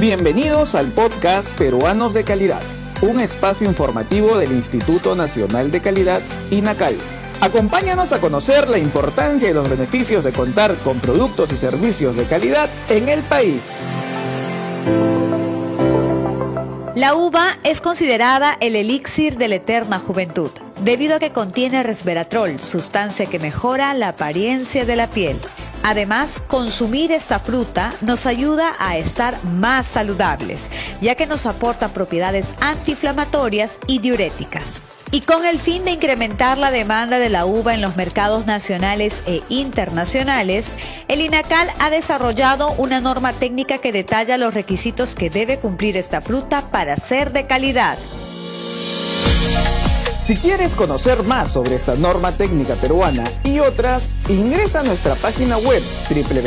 Bienvenidos al podcast Peruanos de Calidad, un espacio informativo del Instituto Nacional de Calidad, INACAL. Acompáñanos a conocer la importancia y los beneficios de contar con productos y servicios de calidad en el país. La uva es considerada el elixir de la eterna juventud, debido a que contiene resveratrol, sustancia que mejora la apariencia de la piel. Además, consumir esta fruta nos ayuda a estar más saludables, ya que nos aporta propiedades antiinflamatorias y diuréticas. Y con el fin de incrementar la demanda de la uva en los mercados nacionales e internacionales, el INACAL ha desarrollado una norma técnica que detalla los requisitos que debe cumplir esta fruta para ser de calidad. Si quieres conocer más sobre esta norma técnica peruana y otras, ingresa a nuestra página web www